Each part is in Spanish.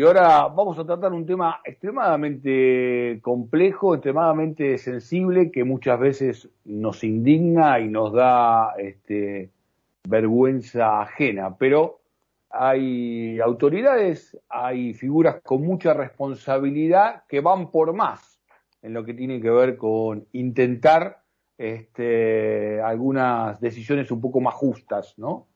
Y ahora vamos a tratar un tema extremadamente complejo, extremadamente sensible, que muchas veces nos indigna y nos da este, vergüenza ajena. Pero hay autoridades, hay figuras con mucha responsabilidad que van por más en lo que tiene que ver con intentar este, algunas decisiones un poco más justas, ¿no?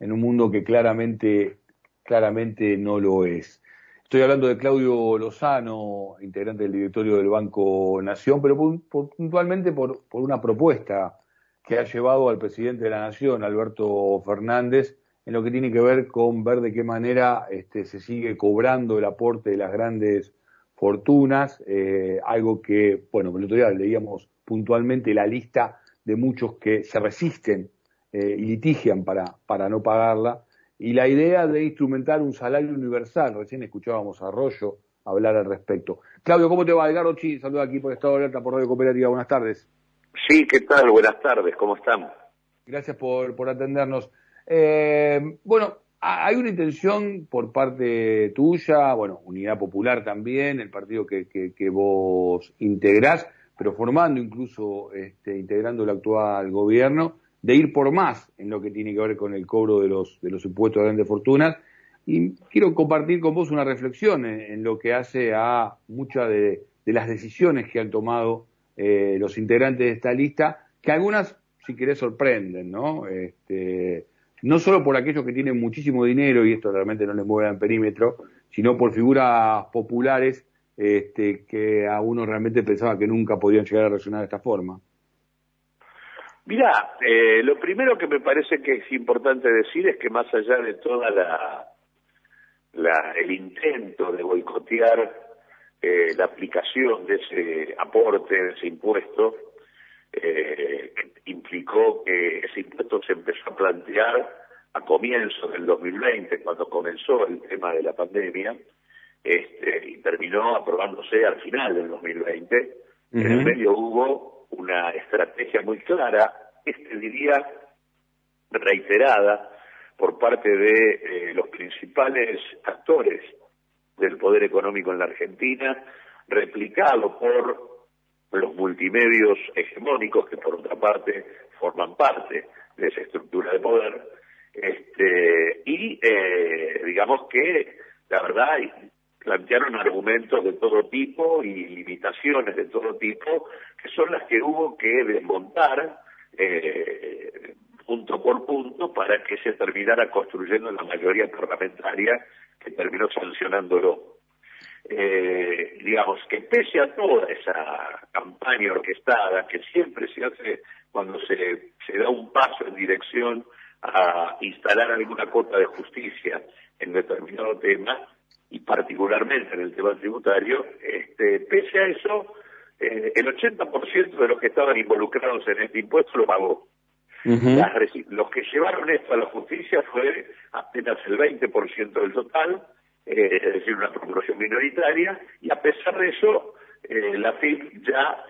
En un mundo que claramente claramente no lo es. Estoy hablando de Claudio Lozano, integrante del directorio del Banco Nación, pero puntualmente por, una propuesta que ha llevado al presidente de la Nación, Alberto Fernández, en lo que tiene que ver con ver de qué manera este, se sigue cobrando el aporte de las grandes fortunas, eh, algo que, bueno, el otro día leíamos puntualmente la lista de muchos que se resisten eh, y litigian para, para no pagarla, y la idea de instrumentar un salario universal. Recién escuchábamos a Arroyo hablar al respecto. Claudio, ¿cómo te va? Edgar Ochi, saluda aquí por Estado de Alerta por Radio Cooperativa. Buenas tardes. Sí, ¿qué tal? Buenas tardes, ¿cómo estamos? Gracias por, por atendernos. Eh, bueno, hay una intención por parte tuya, bueno, Unidad Popular también, el partido que, que, que vos integrás, pero formando incluso, este, integrando el actual gobierno, de ir por más en lo que tiene que ver con el cobro de los, de los impuestos de grandes fortunas. Y quiero compartir con vos una reflexión en, lo que hace a muchas de, las decisiones que han tomado eh, los integrantes de esta lista, que algunas, si querés, sorprenden, ¿no? Este, no solo por aquellos que tienen muchísimo dinero, y esto realmente no les mueve el perímetro, sino por figuras populares este, que a uno realmente pensaba que nunca podían llegar a reaccionar de esta forma. Mira, eh, lo primero que me parece que es importante decir es que más allá de toda la, el intento de boicotear eh, la aplicación de ese aporte, de ese impuesto, eh, implicó que ese impuesto se empezó a plantear a comienzos del 2020, cuando comenzó el tema de la pandemia, este, y terminó aprobándose al final del 2020. En el medio hubo una estrategia muy clara, este diría reiterada, por parte de eh, los principales actores del poder económico en la Argentina, replicado por los multimedios hegemónicos que por otra parte forman parte de esa estructura de poder, este, y eh, digamos que la verdad plantearon argumentos de todo tipo y limitaciones de todo tipo, que son las que hubo que desmontar eh, punto por punto para que se terminara construyendo la mayoría parlamentaria que terminó sancionándolo. Eh, digamos que pese a toda esa campaña orquestada que siempre se hace cuando se, se da un paso en dirección a instalar alguna cuota de justicia en determinado tema, y particularmente en el tema tributario, este, pese a eso, eh, el 80% de los que estaban involucrados en este impuesto lo pagó. los que llevaron esto a la justicia fue apenas el 20% del total, eh, es decir, una proporción minoritaria, y a pesar de eso, eh, la FIP ya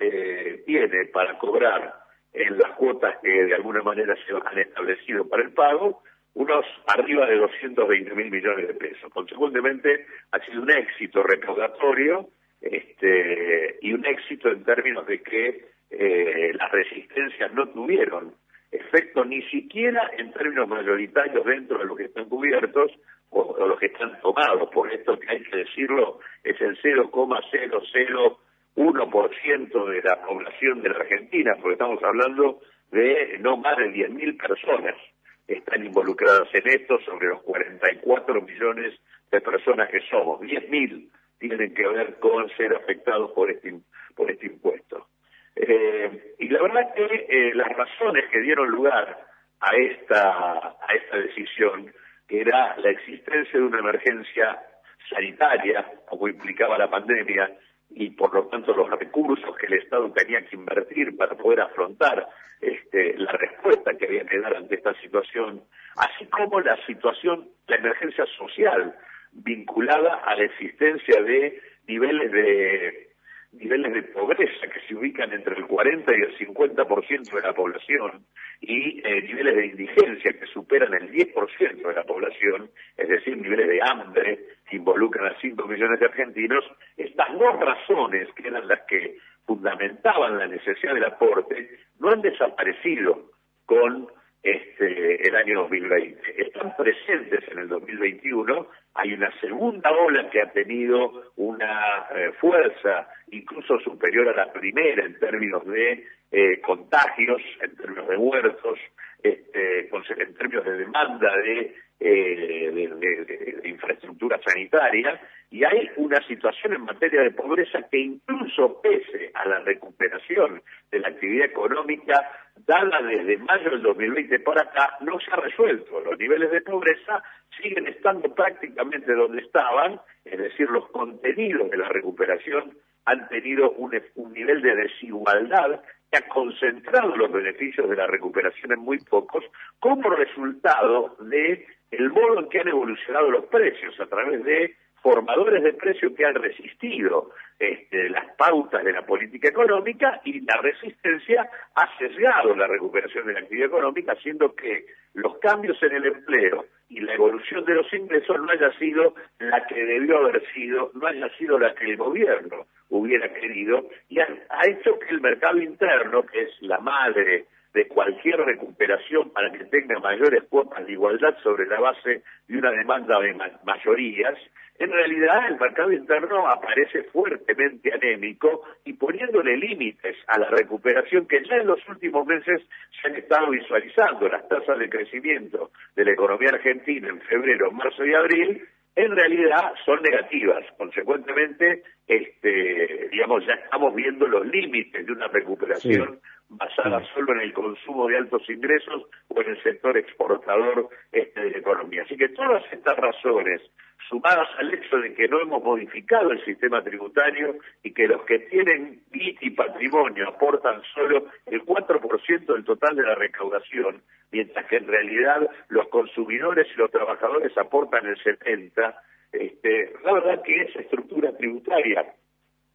tiene para cobrar en las cuotas que de alguna manera se han establecido para el pago, unos arriba de 220 mil millones de pesos. Consecuentemente, ha sido un éxito recaudatorio este, y un éxito en términos de que eh, las resistencias no tuvieron efecto ni siquiera en términos mayoritarios dentro de los que están cubiertos o, los que están tomados. Por esto que hay que decirlo, es el 0,001% de la población de la Argentina, porque estamos hablando de no más de 10.000 personas están involucradas en esto, sobre los 44 millones de personas que somos, 10.000 tienen que ver con ser afectados por este, por este impuesto. Eh, y la verdad que eh, las razones que dieron lugar a esta, a esta decisión, que era la existencia de una emergencia sanitaria, como implicaba la pandemia, y por lo tanto los recursos que el Estado tenía que invertir para poder afrontar este, la respuesta que había que dar ante esta situación, así como la situación, la emergencia social vinculada a la existencia de niveles de, niveles de pobreza que se ubican entre el 40 y el 50% de la población y eh, niveles de indigencia que superan el 10% de la población, es decir, niveles de hambre que involucran a 5 millones de argentinos, estas dos razones que eran las que fundamentaban la necesidad del aporte no han desaparecido con este, el año 2020. Están presentes en el 2021. Hay una segunda ola que ha tenido una eh, fuerza incluso superior a la primera en términos de eh, contagios, en términos de muertos, este, en términos de demanda de, eh, de, infraestructura sanitaria, y hay una situación en materia de pobreza que incluso pese a la recuperación de la actividad económica dada desde mayo del 2020 para acá, no se ha resuelto. Los niveles de pobreza siguen estando prácticamente donde estaban, es decir, los contenidos de la recuperación han tenido un, un nivel de desigualdad que ha concentrado los beneficios de la recuperación en muy pocos, como resultado de el modo en que han evolucionado los precios a través de formadores de precios que han resistido este, las pautas de la política económica y la resistencia ha sesgado la recuperación de la actividad económica, haciendo que los cambios en el empleo y la evolución de los ingresos no haya sido la que debió haber sido, no haya sido la que el gobierno hubiera querido, y ha, ha hecho que el mercado interno, que es la madre de cualquier recuperación para que tenga mayores cuotas de igualdad sobre la base de una demanda de mayorías, en realidad el mercado interno aparece fuertemente anémico y poniéndole límites a la recuperación que ya en los últimos meses se han estado visualizando. Las tasas de crecimiento de la economía argentina en febrero, marzo y abril en realidad son negativas. Consecuentemente, este, digamos, ya estamos viendo los límites de una recuperación basada solo en el consumo de altos ingresos o en el sector exportador este, de la economía. Así que todas estas razones, sumadas al hecho de que no hemos modificado el sistema tributario y que los que tienen PIT y patrimonio aportan solo el 4% del total de la recaudación, mientras que en realidad los consumidores y los trabajadores aportan el 70%, este, la verdad que esa estructura tributaria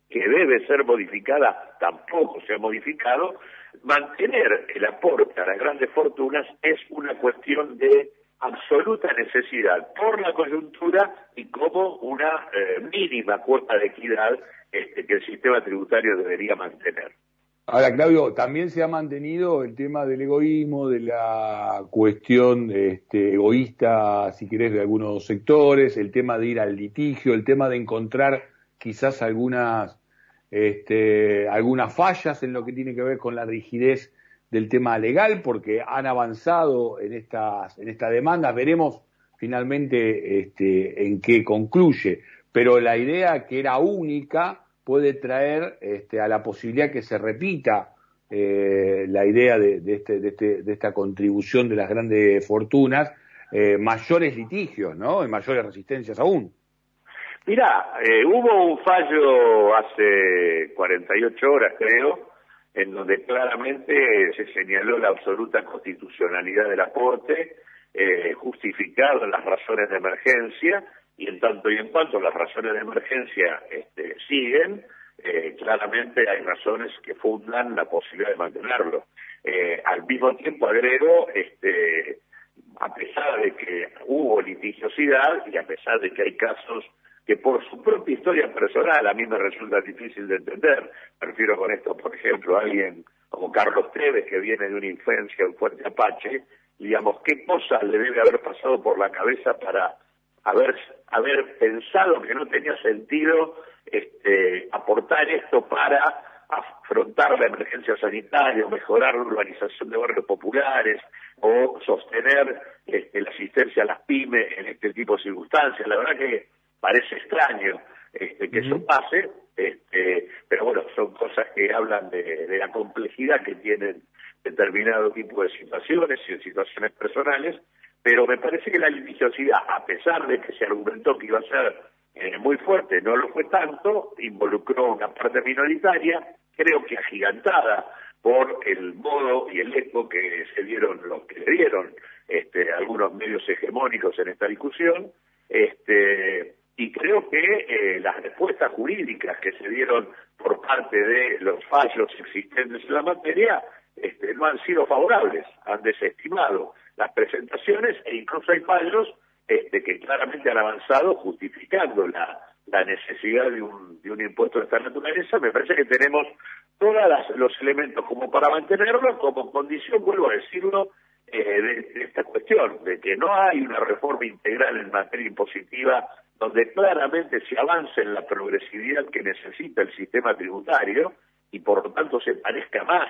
que debe ser modificada tampoco se ha modificado, mantener el aporte a las grandes fortunas es una cuestión de absoluta necesidad por la coyuntura y como una eh, mínima cuota de equidad este, que el sistema tributario debería mantener. Ahora, Claudio, también se ha mantenido el tema del egoísmo, de la cuestión este, egoísta, si querés, de algunos sectores, el tema de ir al litigio, el tema de encontrar quizás algunas este, algunas fallas en lo que tiene que ver con la rigidez del tema legal, porque han avanzado en estas, en esta demanda. Veremos finalmente este, en qué concluye. Pero la idea que era única puede traer este, a la posibilidad que se repita eh, la idea de, de, este, de, este, de, esta contribución de las grandes fortunas, eh, mayores litigios, ¿no? Y mayores resistencias aún. Mira, eh, hubo un fallo hace 48 horas, creo, en donde claramente se señaló la absoluta constitucionalidad del aporte, eh, justificado las razones de emergencia, y en tanto y en cuanto las razones de emergencia este, siguen, eh, claramente hay razones que fundan la posibilidad de mantenerlo. Eh, al mismo tiempo agrego, este, a pesar de que hubo litigiosidad y a pesar de que hay casos que por su propia historia personal a mí me resulta difícil de entender. Prefiero con esto, por ejemplo, a alguien como Carlos Tevez, que viene de una infancia en Fuerte Apache, digamos, qué cosas le debe haber pasado por la cabeza para haber, haber pensado que no tenía sentido este, aportar esto para afrontar la emergencia sanitaria, mejorar la urbanización de barrios populares o sostener este, la asistencia a las pymes en este tipo de circunstancias. La verdad que parece extraño este, que eso pase, este, pero bueno, son cosas que hablan de, la complejidad que tienen determinado tipo de situaciones y de situaciones personales, pero me parece que la litigiosidad, a pesar de que se argumentó que iba a ser eh, muy fuerte, no lo fue tanto, involucró una parte minoritaria, creo que agigantada por el modo y el eco que se dieron los que le dieron este, algunos medios hegemónicos en esta discusión, este, y creo que eh, las respuestas jurídicas que se dieron por parte de los fallos existentes en la materia este, no han sido favorables, han desestimado las presentaciones e incluso hay fallos este, que claramente han avanzado justificando la, la necesidad de un, de un impuesto de esta naturaleza. Me parece que tenemos todos los elementos como para mantenerlo como condición, vuelvo a decirlo, eh, de, esta cuestión, de que no hay una reforma integral en materia impositiva donde claramente se avance en la progresividad que necesita el sistema tributario y por lo tanto se parezca más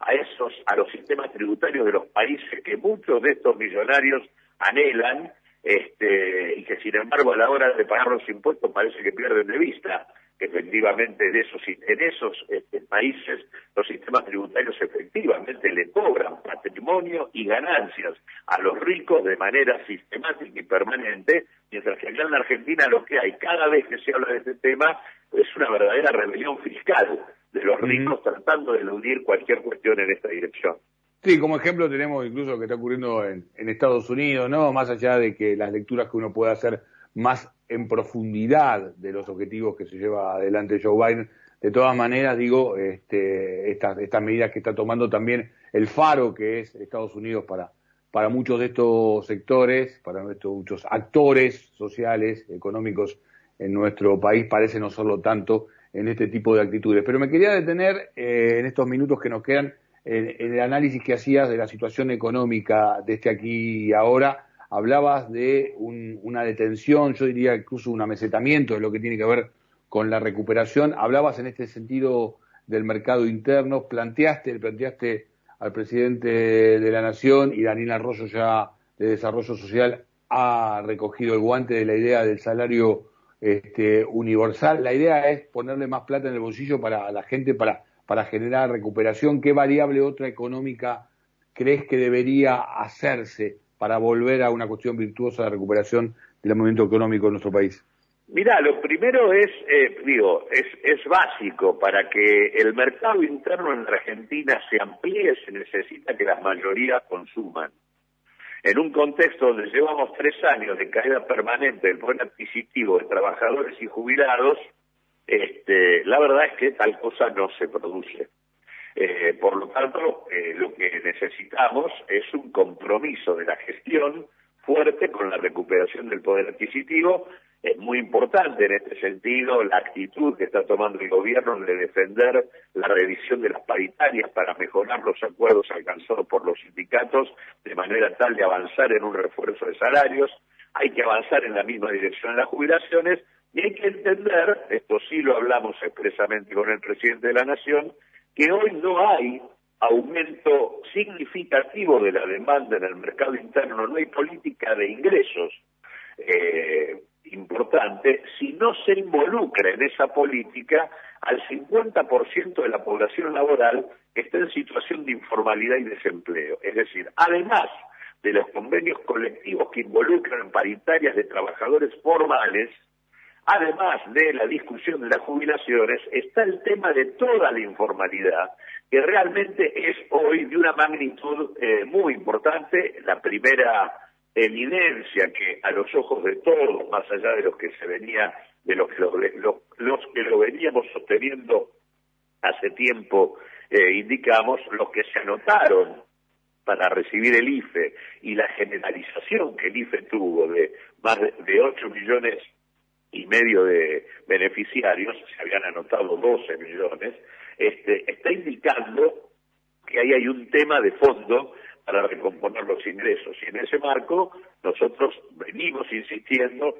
a esos a los sistemas tributarios de los países que muchos de estos millonarios anhelan este y que sin embargo a la hora de pagar los impuestos parece que pierden de vista que efectivamente de esos, en esos este, países los sistemas tributarios efectivamente le cobran patrimonio y ganancias a los ricos de manera sistemática y permanente, mientras que acá en la Argentina lo que hay cada vez que se habla de este tema es una verdadera rebelión fiscal de los ricos tratando de eludir cualquier cuestión en esta dirección. Sí, como ejemplo tenemos incluso lo que está ocurriendo en, en Estados Unidos, ¿no? Más allá de que las lecturas que uno puede hacer más en profundidad de los objetivos que se lleva adelante Joe Biden. De todas maneras, digo, este, estas, estas medidas que está tomando también el faro que es Estados Unidos para, para muchos de estos sectores, para estos, muchos actores sociales, económicos en nuestro país, parece no serlo tanto en este tipo de actitudes. Pero me quería detener eh, en estos minutos que nos quedan en, en el análisis que hacías de la situación económica de este aquí y ahora hablabas de una detención, yo diría incluso un amesetamiento de lo que tiene que ver con la recuperación, hablabas en este sentido del mercado interno, planteaste, planteaste al presidente de la Nación y Daniel Arroyo ya de Desarrollo Social ha recogido el guante de la idea del salario este, universal. La idea es ponerle más plata en el bolsillo para la gente para, para generar recuperación. ¿Qué variable otra económica crees que debería hacerse para volver a una cuestión virtuosa de recuperación del movimiento económico en nuestro país? Mira, lo primero es, eh, digo, es, es básico para que el mercado interno en Argentina se amplíe, se necesita que las mayorías consuman. En un contexto donde llevamos tres años de caída permanente del poder adquisitivo de trabajadores y jubilados, este, la verdad es que tal cosa no se produce. Eh, por lo tanto, eh, lo que necesitamos es un compromiso de la gestión fuerte con la recuperación del poder adquisitivo. Es muy importante en este sentido la actitud que está tomando el gobierno de defender la revisión de las paritarias para mejorar los acuerdos alcanzados por los sindicatos de manera tal de avanzar en un refuerzo de salarios. Hay que avanzar en la misma dirección en las jubilaciones y hay que entender, esto sí lo hablamos expresamente con el presidente de la Nación, que hoy no hay aumento significativo de la demanda en el mercado interno, no hay política de ingresos eh, importante, si no se involucra en esa política al 50% de la población laboral que está en situación de informalidad y desempleo. Es decir, además de los convenios colectivos que involucran paritarias de trabajadores formales, Además de la discusión de las jubilaciones, está el tema de toda la informalidad, que realmente es hoy de una magnitud eh, muy importante. La primera evidencia que a los ojos de todos, más allá de los que se venía, de los que lo, los que lo veníamos sosteniendo hace tiempo, eh, indicamos, los que se anotaron para recibir el IFE y la generalización que el IFE tuvo de más de, de 8 millones y medio de beneficiarios, se habían anotado 12 millones, este, está indicando que ahí hay un tema de fondo para recomponer los ingresos. Y en ese marco nosotros venimos insistiendo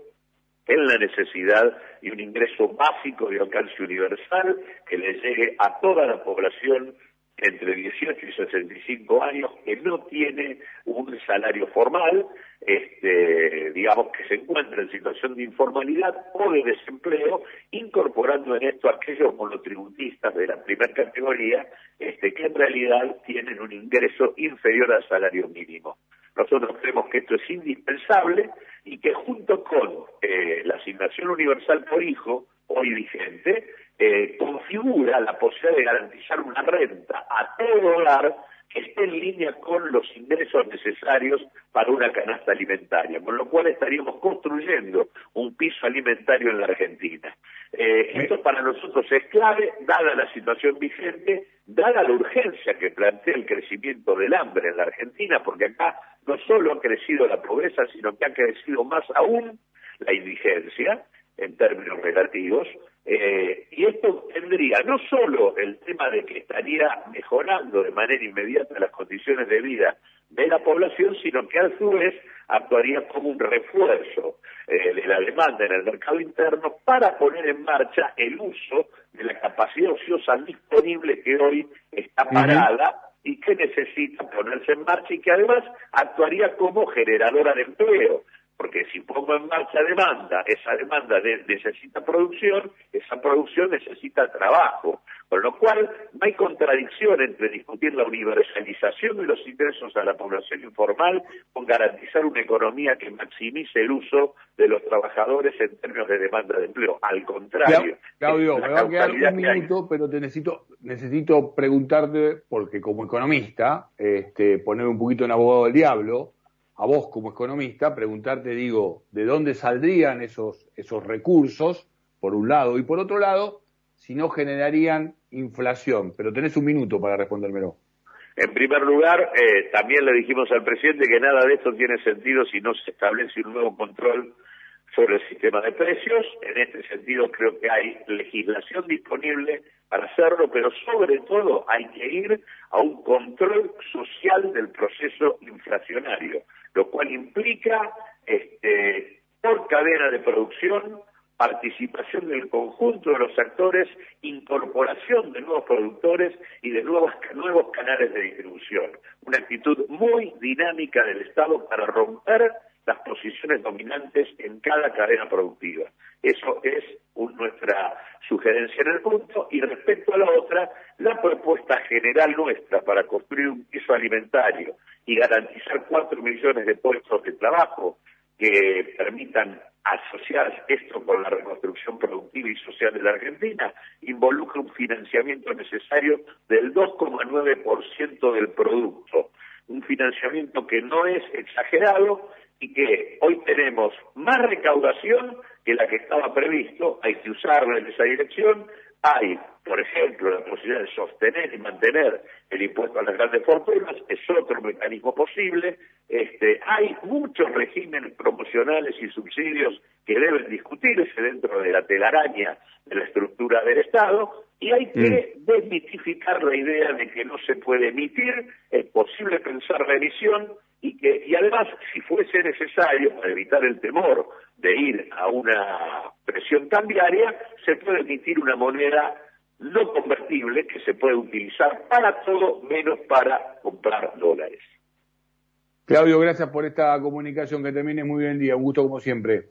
en la necesidad de un ingreso básico de alcance universal que le llegue a toda la población entre 18 y 65 años que no tiene un salario formal, este, digamos que se encuentra en situación de informalidad o de desempleo, incorporando en esto a aquellos monotributistas de la primera categoría, este, que en realidad tienen un ingreso inferior al salario mínimo. Nosotros creemos que esto es indispensable y que junto con eh, la asignación universal por hijo, hoy vigente, eh, configura la posibilidad de garantizar una renta a todo hogar esté en línea con los ingresos necesarios para una canasta alimentaria, con lo cual estaríamos construyendo un piso alimentario en la Argentina. Eh, esto para nosotros es clave, dada la situación vigente, dada la urgencia que plantea el crecimiento del hambre en la Argentina, porque acá no solo ha crecido la pobreza, sino que ha crecido más aún la indigencia en términos relativos, eh, y esto tendría no solo el tema de que estaría mejorando de manera inmediata las condiciones de vida de la población, sino que a su vez actuaría como un refuerzo eh, de la demanda en el mercado interno para poner en marcha el uso de la capacidad ociosa disponible que hoy está parada y que necesita ponerse en marcha y que además actuaría como generadora de empleo porque si pongo en marcha demanda, esa demanda necesita producción, esa producción necesita trabajo, con lo cual no hay contradicción entre discutir la universalización de los ingresos a la población informal con garantizar una economía que maximice el uso de los trabajadores en términos de demanda de empleo. Al contrario. Claudio, me va a quedar un minuto, pero te necesito, necesito preguntarte, porque como economista, este, poner un poquito en abogado del diablo, a vos como economista, preguntarte, digo, ¿de dónde saldrían esos, esos recursos, por un lado, y por otro lado, si no generarían inflación? Pero tenés un minuto para respondérmelo. En primer lugar, eh, también le dijimos al presidente que nada de esto tiene sentido si no se establece un nuevo control sobre el sistema de precios. En este sentido, creo que hay legislación disponible para hacerlo, pero sobre todo hay que ir a un control social del proceso inflacionario implica este, por cadena de producción participación del conjunto de los actores, incorporación de nuevos productores y de nuevos, nuevos canales de distribución. Una actitud muy dinámica del Estado para romper las posiciones dominantes en cada cadena productiva. Eso es nuestra sugerencia en el punto. Y respecto a la otra, la propuesta general nuestra para construir un piso alimentario y garantizar cuatro millones de puestos de trabajo que permitan asociar esto con la reconstrucción productiva y social de la Argentina, involucra un financiamiento necesario del 2,9% del producto. Un financiamiento que no es exagerado y que hoy tenemos más recaudación que la que estaba previsto, hay que usarla en esa dirección, hay, por ejemplo, la posibilidad de sostener y mantener el impuesto a las grandes fortunas, es otro mecanismo posible, este, hay muchos regímenes promocionales y subsidios que deben discutirse dentro de la telaraña de la estructura del Estado, y hay que mm. desmitificar la idea de que no se puede emitir, es posible pensar la emisión, y que y además si fuese necesario para evitar el temor de ir a una presión cambiaria se puede emitir una moneda no convertible que se puede utilizar para todo menos para comprar dólares. Claudio, gracias por esta comunicación, que termine muy bien día, un gusto como siempre.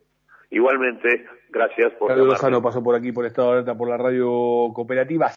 Igualmente, gracias por Claudio Lozano pasó por aquí por Estado de Alerta por la radio cooperativa.